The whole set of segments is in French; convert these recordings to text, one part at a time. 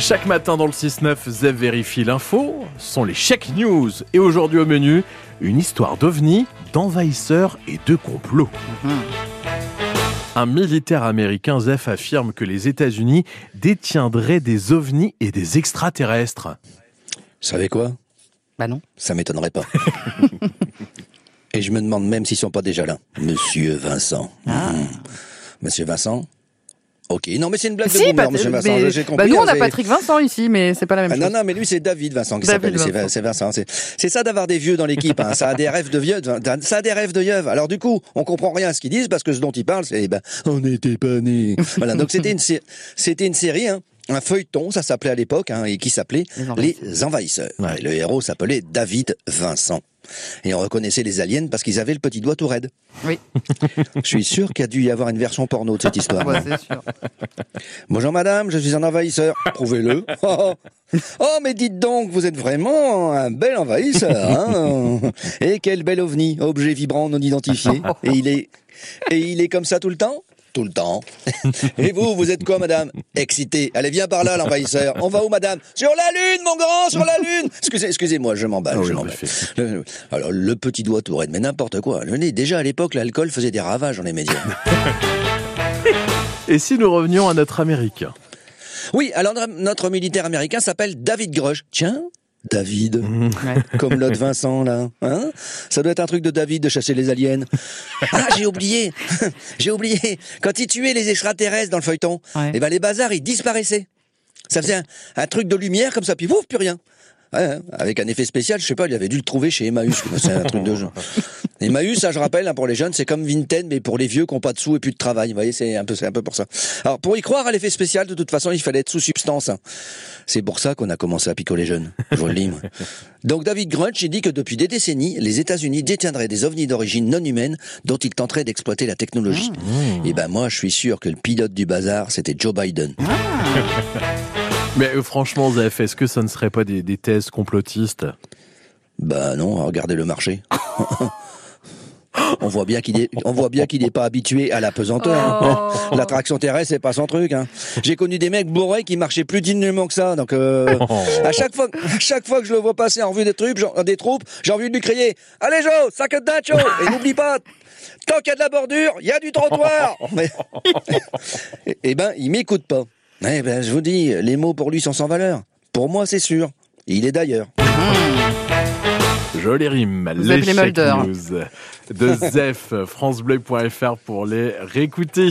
Chaque matin dans le 6-9, Zev vérifie l'info, ce sont les Check News. Et aujourd'hui au menu, une histoire d'ovnis, d'envahisseurs et de complots. Un militaire américain, Zef, affirme que les États-Unis détiendraient des ovnis et des extraterrestres. Vous savez quoi? Bah non. Ça m'étonnerait pas. Et je me demande même s'ils sont pas déjà là. Monsieur Vincent. Ah. Mhm. Monsieur Vincent Ok, non mais c'est une blague de Si, boomer, monsieur Vincent, mais- j'ai compris. bah nous on hein, a c'est- Patrick Vincent ici, mais c'est pas la même Ah, chose. non, non, mais lui, c'est David Vincent qui s'appelle. C'est Vincent. c'est Vincent. C'est c'est ça d'avoir des vieux dans l'équipe. hein. Ça a des rêves de vieux. Ça a des rêves de yeuve. Alors, du coup, on comprend rien à ce qu'ils disent parce que ce dont ils parlent, c'est, ben, on n'était pas nés. voilà. Donc, c'était une, c'était une série, hein, un feuilleton, ça s'appelait à l'époque, hein, et qui s'appelait Les Envahisseurs. Les Envahisseurs. Ouais. Et le héros s'appelait David Vincent. Et on reconnaissait les aliens parce qu'ils avaient le petit doigt tout raide. Oui, Je suis sûr qu'il y a dû y avoir une version porno de cette histoire. ouais, sûr. Bonjour madame, je suis un envahisseur. Prouvez-le. Oh, oh, mais dites donc, vous êtes vraiment un bel envahisseur. Hein et quel bel ovni, objet vibrant non identifié. Et il est, et il est comme ça tout le temps? Tout le temps. Et vous, vous êtes quoi, madame? Excité. Allez, viens par là, l'envahisseur. On va où, madame? Sur la lune, mon grand, sur la lune. Excusez, excusez-moi, je m'emballe, je. Le- Alors, le petit doigt tout raide, mais n'importe quoi. Le nez, déjà à l'époque, l'alcool faisait des ravages dans les médias. Et si nous revenions à notre Américain Oui, alors notre militaire américain s'appelle David Grush. Tiens, David. Ouais. Comme l'autre Vincent, là. Hein? Ça doit être un truc de David de chasser les aliens. Ah, j'ai oublié. j'ai oublié. Quand il tuait les extraterrestres dans le feuilleton, Ouais. eh ben, les bazars, ils disparaissaient. Ça faisait un, un truc de lumière comme ça, puis ouf, plus rien. Ouais, avec un effet spécial, je sais pas, il avait dû le trouver chez Emmaüs. C'est un truc de jeu. Emmaüs, ça je rappelle, hein, pour les jeunes, c'est comme Vinted, mais pour les vieux qui n'ont pas de sous et plus de travail. Vous voyez, c'est un peu, c'est un peu pour ça. Alors, pour y croire à l'effet spécial, de toute façon, il fallait être sous substance. hein. C'est pour ça qu'on a commencé à picoler jeunes. Je vous le dis. moi. Donc, David Grunch, il dit que depuis des décennies, les États-Unis détiendraient des ovnis d'origine non humaine dont ils tenteraient d'exploiter la technologie. Et ben, moi, je suis sûr que le pilote du bazar, c'était Joe Biden. Mais euh, franchement, Zef, est-ce que ça ne serait pas des, des thèses complotistes? Bah non, regardez le marché. on voit bien qu'il est, on voit bien qu'il n'est pas habitué à la pesanteur. hein. Oh. L'attraction terrestre, c'est pas son truc. Hein. J'ai connu des mecs bourrés qui marchaient plus dignement que ça. Donc, euh, à chaque fois, à chaque fois que je le vois passer en vue des troupes, genre- des troupes, j'ai envie de lui crier "Allez Joe, sac de dacho Et n'oublie pas, tant qu'il y a de la bordure, il y a du trottoir." Mais- Eh- eh ben, il m'écoute pas. Eh ben, je vous dis, les mots pour lui sont sans valeur. Pour moi, c'est sûr. Il est d'ailleurs. Jolie rime. Vous les appelez Check Mulder. News de Zef, francebleu.fr pour les réécouter.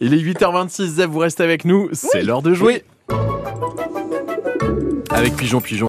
Il est 8h26, Zef, vous restez avec nous, c'est l'heure de jouer. Avec Pigeon Pigeon.